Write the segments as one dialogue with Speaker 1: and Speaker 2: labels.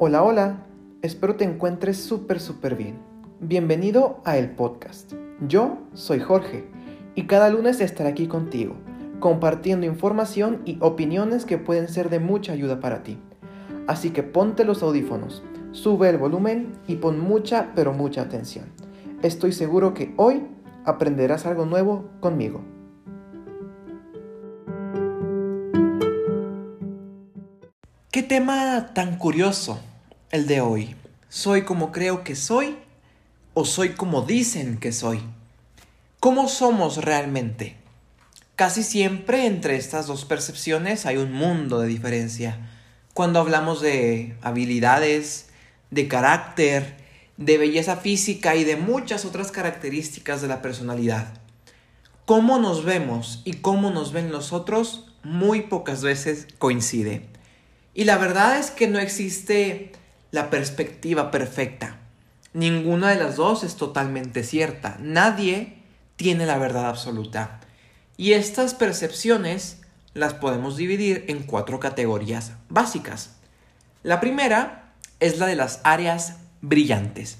Speaker 1: Hola, hola, espero te encuentres súper, súper bien. Bienvenido a el podcast. Yo soy Jorge y cada lunes estaré aquí contigo, compartiendo información y opiniones que pueden ser de mucha ayuda para ti. Así que ponte los audífonos, sube el volumen y pon mucha, pero mucha atención. Estoy seguro que hoy aprenderás algo nuevo conmigo. ¿Qué tema tan curioso el de hoy? ¿Soy como creo que soy o soy como dicen que soy? ¿Cómo somos realmente? Casi siempre entre estas dos percepciones hay un mundo de diferencia. Cuando hablamos de habilidades, de carácter, de belleza física y de muchas otras características de la personalidad. Cómo nos vemos y cómo nos ven los otros muy pocas veces coincide. Y la verdad es que no existe la perspectiva perfecta. Ninguna de las dos es totalmente cierta. Nadie tiene la verdad absoluta. Y estas percepciones las podemos dividir en cuatro categorías básicas. La primera es la de las áreas brillantes.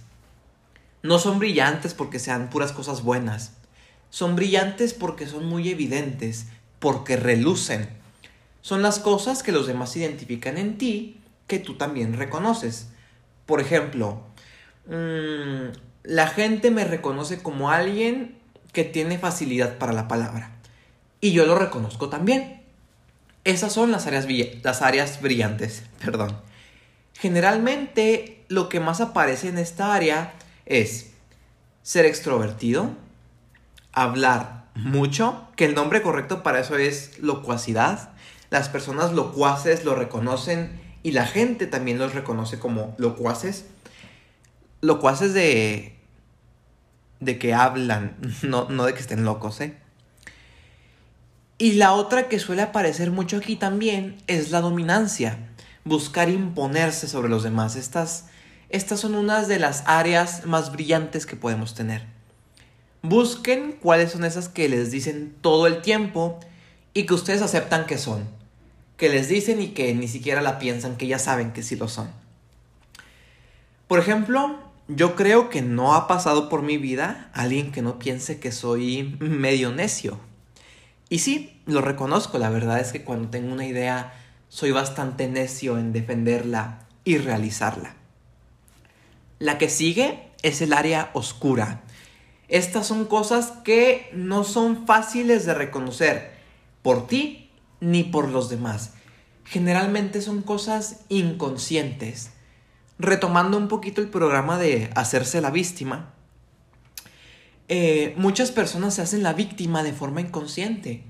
Speaker 1: No son brillantes porque sean puras cosas buenas. Son brillantes porque son muy evidentes, porque relucen son las cosas que los demás identifican en ti que tú también reconoces. Por ejemplo, mm, la gente me reconoce como alguien que tiene facilidad para la palabra. Y yo lo reconozco también. Esas son las áreas, las áreas brillantes. Perdón. Generalmente lo que más aparece en esta área es ser extrovertido, hablar mucho, que el nombre correcto para eso es locuacidad, las personas locuaces lo reconocen y la gente también los reconoce como locuaces. Locuaces de. de que hablan, no, no de que estén locos, ¿eh? Y la otra que suele aparecer mucho aquí también es la dominancia, buscar imponerse sobre los demás. Estas, estas son unas de las áreas más brillantes que podemos tener. Busquen cuáles son esas que les dicen todo el tiempo y que ustedes aceptan que son que les dicen y que ni siquiera la piensan, que ya saben que sí lo son. Por ejemplo, yo creo que no ha pasado por mi vida alguien que no piense que soy medio necio. Y sí, lo reconozco, la verdad es que cuando tengo una idea soy bastante necio en defenderla y realizarla. La que sigue es el área oscura. Estas son cosas que no son fáciles de reconocer por ti ni por los demás. Generalmente son cosas inconscientes. Retomando un poquito el programa de hacerse la víctima, eh, muchas personas se hacen la víctima de forma inconsciente.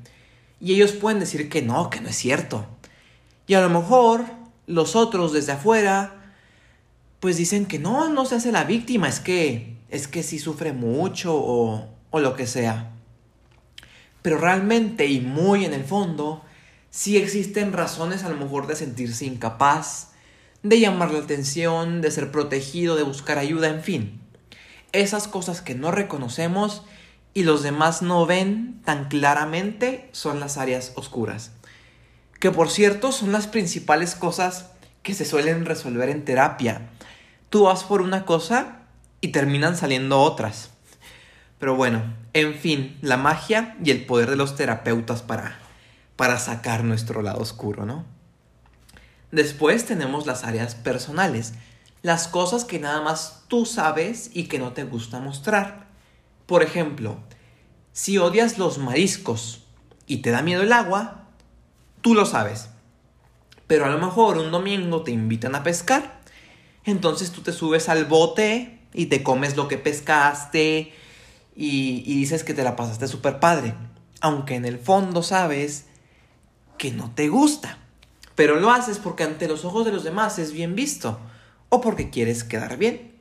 Speaker 1: Y ellos pueden decir que no, que no es cierto. Y a lo mejor los otros desde afuera, pues dicen que no, no se hace la víctima, es que, es que sí sufre mucho o, o lo que sea. Pero realmente y muy en el fondo, si existen razones a lo mejor de sentirse incapaz, de llamar la atención, de ser protegido, de buscar ayuda, en fin. Esas cosas que no reconocemos y los demás no ven tan claramente son las áreas oscuras. Que por cierto son las principales cosas que se suelen resolver en terapia. Tú vas por una cosa y terminan saliendo otras. Pero bueno, en fin, la magia y el poder de los terapeutas para para sacar nuestro lado oscuro, ¿no? Después tenemos las áreas personales, las cosas que nada más tú sabes y que no te gusta mostrar. Por ejemplo, si odias los mariscos y te da miedo el agua, tú lo sabes. Pero a lo mejor un domingo te invitan a pescar, entonces tú te subes al bote y te comes lo que pescaste y, dices que te la pasaste súper padre. Aunque en el fondo sabes que no te gusta. Pero lo haces porque ante los ojos de los demás es bien visto o porque quieres quedar bien.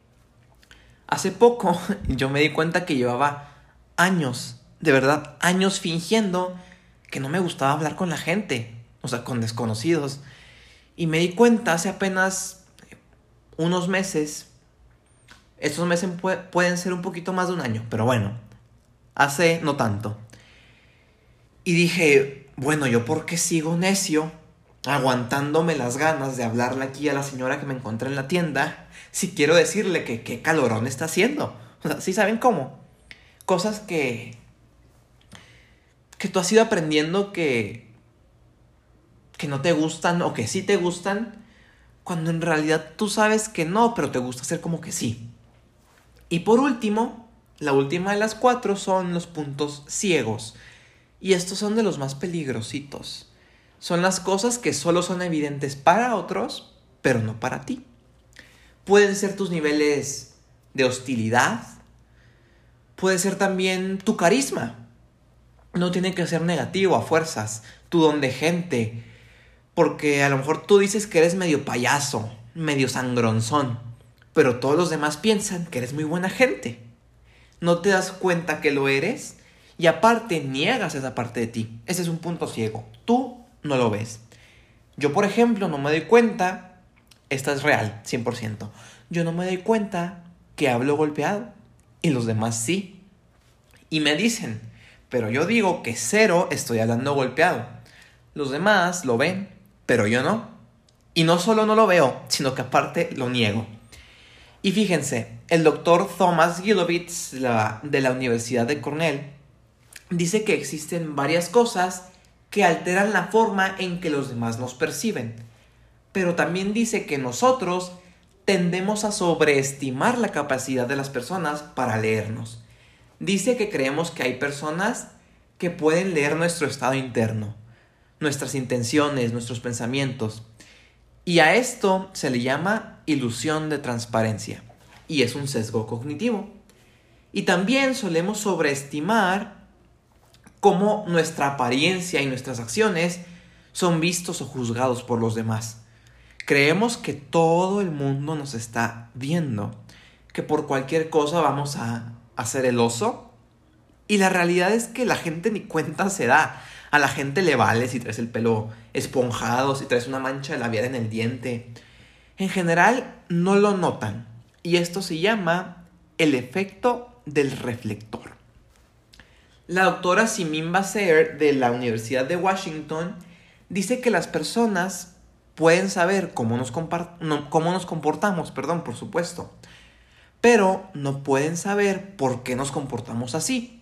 Speaker 1: Hace poco yo me di cuenta que llevaba años, de verdad, años fingiendo que no me gustaba hablar con la gente, o sea, con desconocidos. Y me di cuenta hace apenas unos meses, estos meses pueden ser un poquito más de un año, pero bueno, hace no tanto. Y dije, bueno, yo porque sigo necio aguantándome las ganas de hablarle aquí a la señora que me encontré en la tienda, si quiero decirle que qué calorón está haciendo. O sea, ¿sí saben cómo? Cosas que que tú has ido aprendiendo que que no te gustan o que sí te gustan cuando en realidad tú sabes que no, pero te gusta hacer como que sí. Y por último, la última de las cuatro son los puntos ciegos. Y estos son de los más peligrositos. Son las cosas que solo son evidentes para otros, pero no para ti. Pueden ser tus niveles de hostilidad. Puede ser también tu carisma. No tiene que ser negativo a fuerzas. Tu don de gente. Porque a lo mejor tú dices que eres medio payaso, medio sangronzón. Pero todos los demás piensan que eres muy buena gente. No te das cuenta que lo eres y aparte niegas esa parte de ti. Ese es un punto ciego. Tú no lo ves. Yo, por ejemplo, no me doy cuenta, esta es real, 100%, yo no me doy cuenta que hablo golpeado y los demás sí. Y me dicen, pero yo digo que cero estoy hablando golpeado. Los demás lo ven, pero yo no. Y no solo no lo veo, sino que aparte lo niego. Y fíjense, el doctor Thomas Gilovitz de la Universidad de Cornell dice que existen varias cosas que alteran la forma en que los demás nos perciben. Pero también dice que nosotros tendemos a sobreestimar la capacidad de las personas para leernos. Dice que creemos que hay personas que pueden leer nuestro estado interno, nuestras intenciones, nuestros pensamientos. Y a esto se le llama ilusión de transparencia. Y es un sesgo cognitivo. Y también solemos sobreestimar cómo nuestra apariencia y nuestras acciones son vistos o juzgados por los demás. Creemos que todo el mundo nos está viendo, que por cualquier cosa vamos a hacer el oso. Y la realidad es que la gente ni cuenta se da. A la gente le vale si traes el pelo esponjado, si traes una mancha labial en el diente. En general no lo notan. Y esto se llama el efecto del reflector. La doctora Simin Baser de la Universidad de Washington dice que las personas pueden saber cómo nos, cómo nos comportamos, perdón, por supuesto, pero no pueden saber por qué nos comportamos así.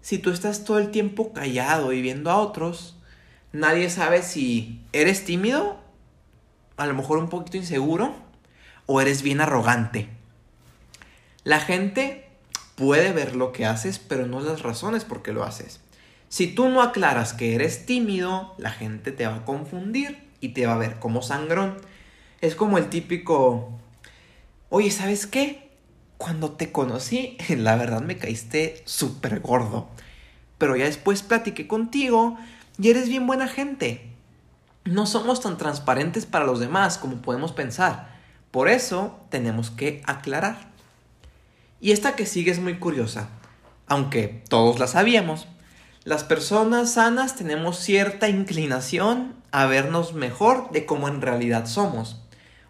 Speaker 1: Si tú estás todo el tiempo callado y viendo a otros, nadie sabe si eres tímido, a lo mejor un poquito inseguro, o eres bien arrogante. La gente puede ver lo que haces, pero no las razones por qué lo haces. Si tú no aclaras que eres tímido, la gente te va a confundir y te va a ver como sangrón. Es como el típico, oye, ¿sabes qué? Cuando te conocí, la verdad me caíste súper gordo. Pero ya después platiqué contigo y eres bien buena gente. No somos tan transparentes para los demás como podemos pensar. Por eso tenemos que aclarar. Y esta que sigue es muy curiosa, aunque todos la sabíamos. Las personas sanas tenemos cierta inclinación a vernos mejor de como en realidad somos.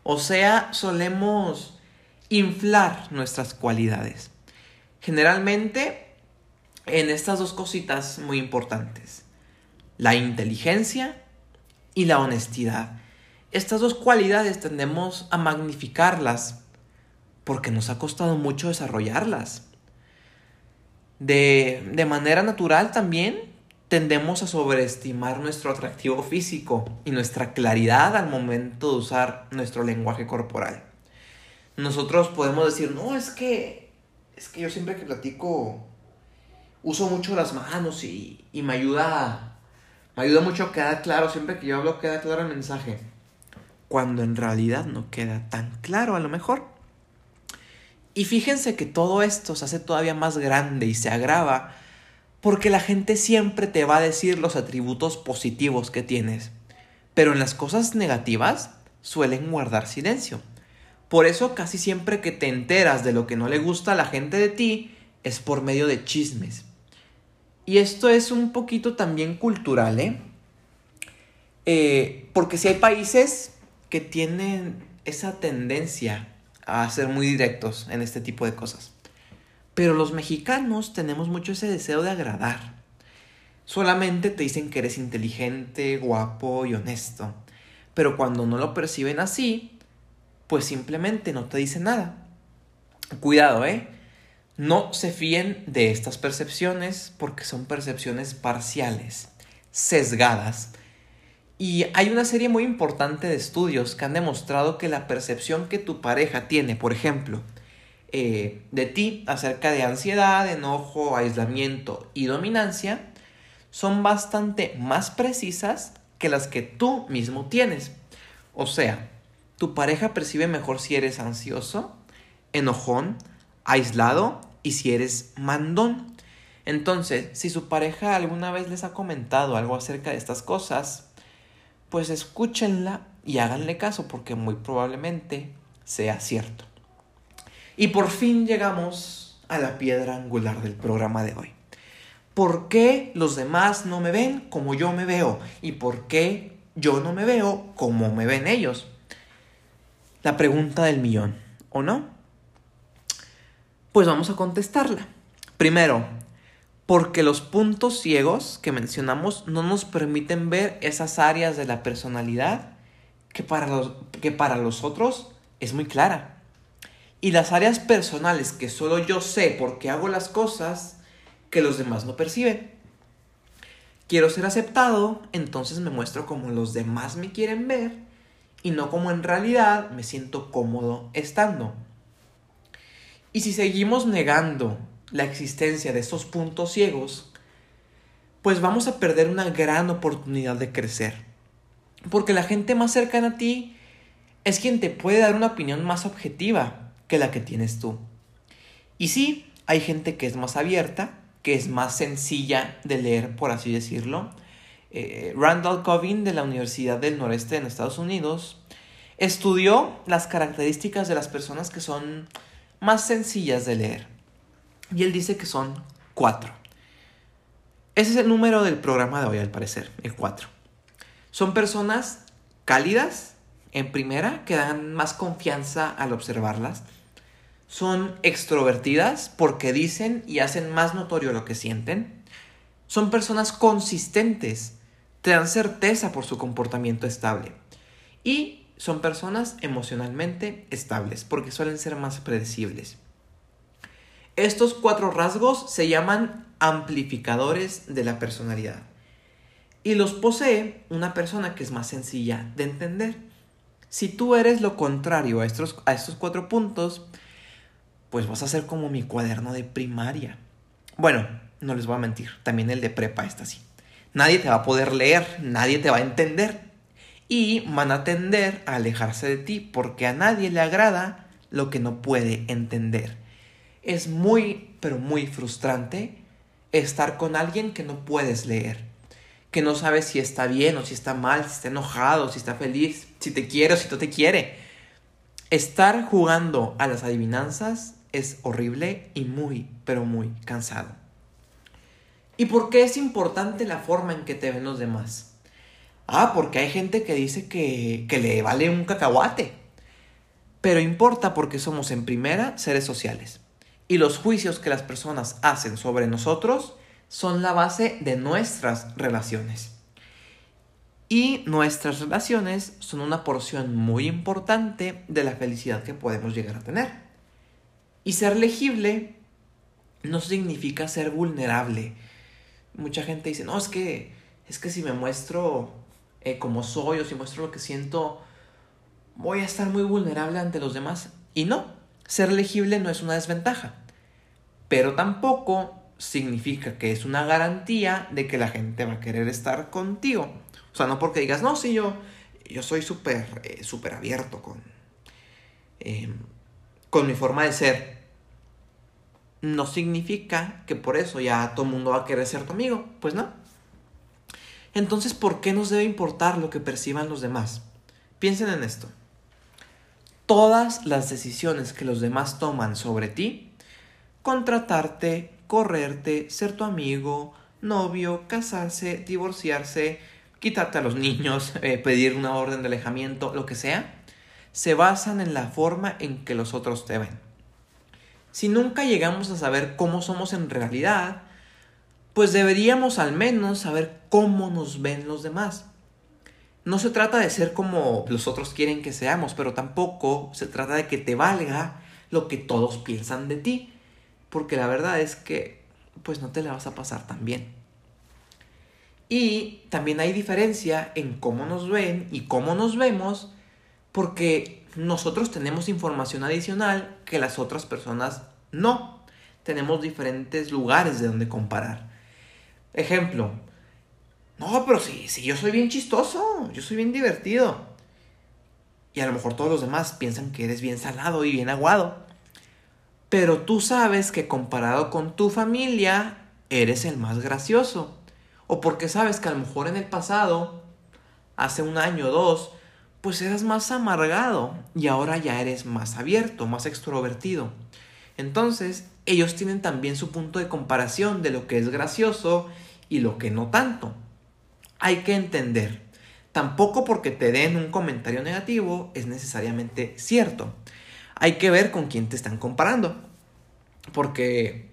Speaker 1: O sea, solemos inflar nuestras cualidades. Generalmente en estas dos cositas muy importantes. La inteligencia y la honestidad. Estas dos cualidades tendemos a magnificarlas porque nos ha costado mucho desarrollarlas. De, de manera natural también tendemos a sobreestimar nuestro atractivo físico y nuestra claridad al momento de usar nuestro lenguaje corporal. Nosotros podemos decir, no, es que, es que yo siempre que platico uso mucho las manos y, y me ayuda, me ayuda mucho a quedar claro, siempre que yo hablo queda claro el mensaje, cuando en realidad no queda tan claro a lo mejor. Y fíjense que todo esto se hace todavía más grande y se agrava porque la gente siempre te va a decir los atributos positivos que tienes, pero en las cosas negativas suelen guardar silencio. Por eso casi siempre que te enteras de lo que no le gusta a la gente de ti es por medio de chismes. Y esto es un poquito también cultural, ¿eh? eh porque si hay países que tienen esa tendencia a ser muy directos en este tipo de cosas. Pero los mexicanos tenemos mucho ese deseo de agradar. Solamente te dicen que eres inteligente, guapo y honesto. Pero cuando no lo perciben así, pues simplemente no te dicen nada. Cuidado, ¿eh? No se fíen de estas percepciones porque son percepciones parciales, sesgadas. Y hay una serie muy importante de estudios que han demostrado que la percepción que tu pareja tiene, por ejemplo, eh, de ti acerca de ansiedad, enojo, aislamiento y dominancia, son bastante más precisas que las que tú mismo tienes. O sea, tu pareja percibe mejor si eres ansioso, enojón, aislado y si eres mandón. Entonces, si su pareja alguna vez les ha comentado algo acerca de estas cosas, pues escúchenla y háganle caso porque muy probablemente sea cierto. Y por fin llegamos a la piedra angular del programa de hoy. ¿Por qué los demás no me ven como yo me veo? ¿Y por qué yo no me veo como me ven ellos? La pregunta del millón, ¿o no? Pues vamos a contestarla. Primero, porque los puntos ciegos que mencionamos no nos permiten ver esas áreas de la personalidad que para los, que para los otros es muy clara. Y las áreas personales que solo yo sé porque hago las cosas que los demás no perciben. Quiero ser aceptado, entonces me muestro como los demás me quieren ver y no como en realidad me siento cómodo estando. Y si seguimos negando la existencia de estos puntos ciegos, pues vamos a perder una gran oportunidad de crecer. Porque la gente más cercana a ti es quien te puede dar una opinión más objetiva que la que tienes tú. Y sí, hay gente que es más abierta, que es más sencilla de leer, por así decirlo. Eh, Randall Covin de la Universidad del Noreste en Estados Unidos estudió las características de las personas que son más sencillas de leer. Y él dice que son cuatro. Ese es el número del programa de hoy, al parecer, el cuatro. Son personas cálidas, en primera, que dan más confianza al observarlas. Son extrovertidas porque dicen y hacen más notorio lo que sienten. Son personas consistentes, te dan certeza por su comportamiento estable. Y son personas emocionalmente estables porque suelen ser más predecibles. Estos cuatro rasgos se llaman amplificadores de la personalidad y los posee una persona que es más sencilla de entender. Si tú eres lo contrario a estos, a estos cuatro puntos, pues vas a ser como mi cuaderno de primaria. Bueno, no les voy a mentir, también el de prepa está así. Nadie te va a poder leer, nadie te va a entender, y van a tender a alejarse de ti porque a nadie le agrada lo que no puede entender. Es muy, pero muy frustrante estar con alguien que no puedes leer, que no sabes si está bien o si está mal, si está enojado, si está feliz, si te quiere o si no te quiere. Estar jugando a las adivinanzas es horrible y muy, pero muy cansado. ¿Y por qué es importante la forma en que te ven los demás? Ah, porque hay gente que dice que, que le vale un cacahuate. Pero importa porque somos en primera seres sociales. Y los juicios que las personas hacen sobre nosotros son la base de nuestras relaciones. Y nuestras relaciones son una porción muy importante de la felicidad que podemos llegar a tener. Y ser legible no significa ser vulnerable. Mucha gente dice, no, es que, es que si me muestro eh, como soy o si muestro lo que siento, voy a estar muy vulnerable ante los demás. Y no, ser legible no es una desventaja, pero tampoco significa que es una garantía de que la gente va a querer estar contigo. O sea, no porque digas, no, sí, yo, yo soy súper eh, súper abierto con, em, con mi forma de ser. No significa que por eso ya todo el mundo va a querer ser tu amigo. Pues no. Entonces, ¿por qué nos debe importar lo que perciban los demás? Piensen en esto. Todas las decisiones que los demás toman sobre ti, contratarte, correrte, ser tu amigo, novio, casarse, divorciarse, quitarte a los niños, eh, pedir una orden de alejamiento, lo que sea, se basan en la forma en que los otros te ven. Si nunca llegamos a saber cómo somos en realidad, pues deberíamos al menos saber cómo nos ven los demás. No se trata de ser como los otros quieren que seamos, pero tampoco se trata de que te valga lo que todos piensan de ti, porque la verdad es que pues no te la vas a pasar tan bien. Y también hay diferencia en cómo nos ven y cómo nos vemos, porque nosotros tenemos información adicional que las otras personas no. Tenemos diferentes lugares de donde comparar. Ejemplo, no, pero sí, sí, yo soy bien chistoso, yo soy bien divertido. Y a lo mejor todos los demás piensan que eres bien salado y bien aguado. Pero tú sabes que comparado con tu familia, eres el más gracioso. O porque sabes que a lo mejor en el pasado, hace un año o dos, pues eras más amargado y ahora ya eres más abierto, más extrovertido. Entonces, ellos tienen también su punto de comparación de lo que es gracioso y lo que no tanto. Hay que entender, tampoco porque te den un comentario negativo es necesariamente cierto. Hay que ver con quién te están comparando. Porque,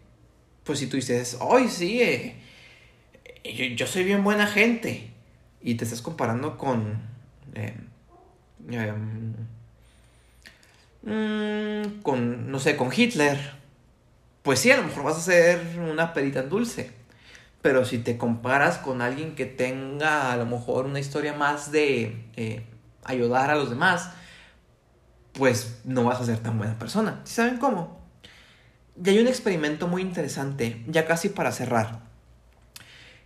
Speaker 1: pues si tú dices, hoy sí, eh, yo, soy bien buena gente, y te estás comparando con... Eh, Em, mm, con, no sé, con Hitler, pues sí, a lo mejor vas a ser una perita dulce. Pero si te comparas con alguien que tenga a lo mejor una historia más de eh, ayudar a los demás, pues no vas a ser tan buena persona. ¿Saben cómo? Y hay un experimento muy interesante, ya casi para cerrar,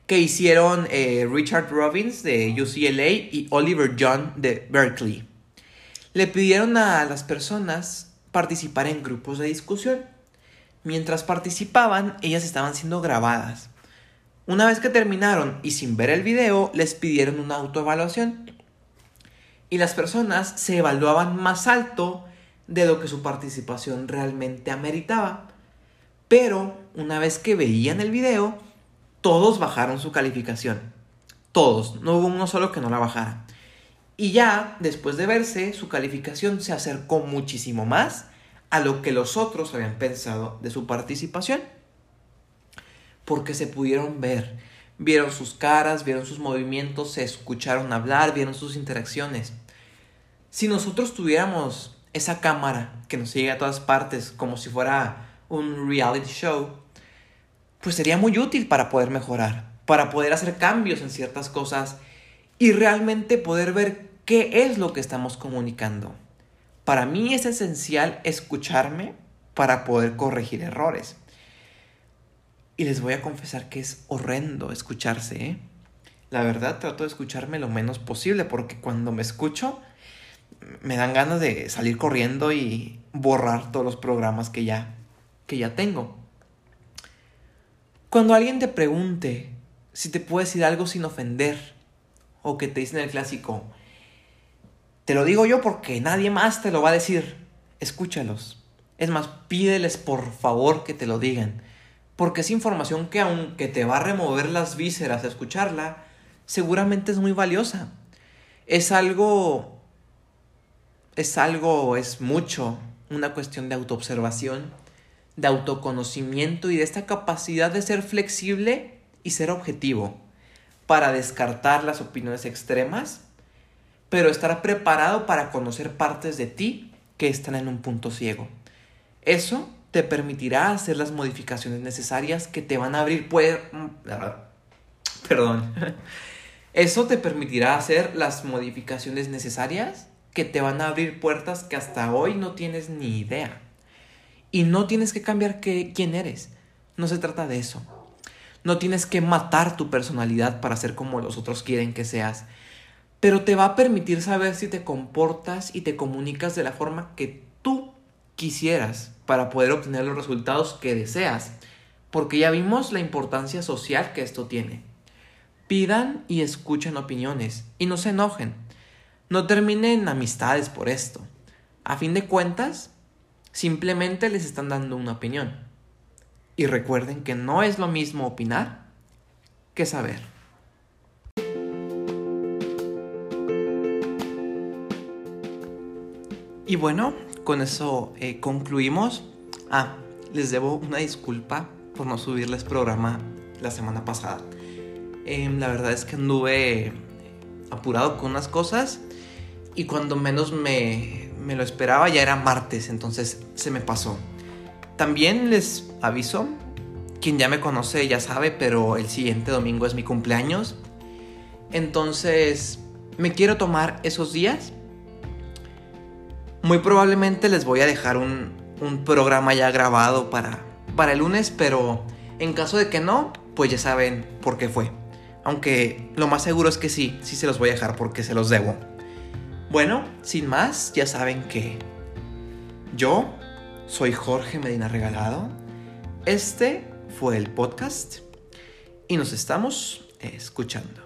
Speaker 1: que hicieron eh, Richard Robbins de UCLA y Oliver John de Berkeley le pidieron a las personas participar en grupos de discusión. Mientras participaban, ellas estaban siendo grabadas. Una vez que terminaron y sin ver el video, les pidieron una autoevaluación. Y las personas se evaluaban más alto de lo que su participación realmente ameritaba. Pero una vez que veían el video, todos bajaron su calificación. Todos, no hubo uno solo que no la bajara. Y ya, después de verse, su calificación se acercó muchísimo más a lo que los otros habían pensado de su participación. Porque se pudieron ver, vieron sus caras, vieron sus movimientos, se escucharon hablar, vieron sus interacciones. Si nosotros tuviéramos esa cámara que nos sigue a todas partes como si fuera un reality show, pues sería muy útil para poder mejorar, para poder hacer cambios en ciertas cosas y realmente poder ver qué es lo que estamos comunicando. Para mí es esencial escucharme para poder corregir errores. Y les voy a confesar que es horrendo escucharse. ¿eh? La verdad trato de escucharme lo menos posible porque cuando me escucho me dan ganas de salir corriendo y borrar todos los programas que ya, que ya tengo. Cuando alguien te pregunte si te puede decir algo sin ofender, o que te dicen el clásico, te lo digo yo porque nadie más te lo va a decir, escúchalos. Es más, pídeles por favor que te lo digan, porque es información que aunque te va a remover las vísceras escucharla, seguramente es muy valiosa. Es algo, es algo, es mucho, una cuestión de autoobservación, de autoconocimiento y de esta capacidad de ser flexible y ser objetivo para descartar las opiniones extremas, pero estar preparado para conocer partes de ti que están en un punto ciego. Eso te permitirá hacer las modificaciones necesarias que te van a abrir Perdón. Eso te permitirá hacer las modificaciones necesarias que te van a abrir puertas que hasta hoy no tienes ni idea. Y no tienes que cambiar quién eres. No se trata de eso. No tienes que matar tu personalidad para ser como los otros quieren que seas. Pero te va a permitir saber si te comportas y te comunicas de la forma que tú quisieras para poder obtener los resultados que deseas. Porque ya vimos la importancia social que esto tiene. Pidan y escuchen opiniones y no se enojen. No terminen amistades por esto. A fin de cuentas, simplemente les están dando una opinión. Y recuerden que no es lo mismo opinar que saber. Y bueno, con eso eh, concluimos. Ah, les debo una disculpa por no subirles programa la semana pasada. Em, la verdad es que anduve apurado con unas cosas y cuando menos me, me lo esperaba ya era martes, entonces se me pasó. También les aviso, quien ya me conoce ya sabe, pero el siguiente domingo es mi cumpleaños. Entonces me quiero tomar esos días. Muy probablemente les voy a dejar un, un programa ya grabado para, para el lunes, pero en caso de que no, pues ya saben por qué fue. Aunque lo más seguro es que sí, sí se los voy a dejar porque se los debo. Bueno, sin más, ya saben que yo soy Jorge Medina Regalado. Este fue el podcast y nos estamos escuchando.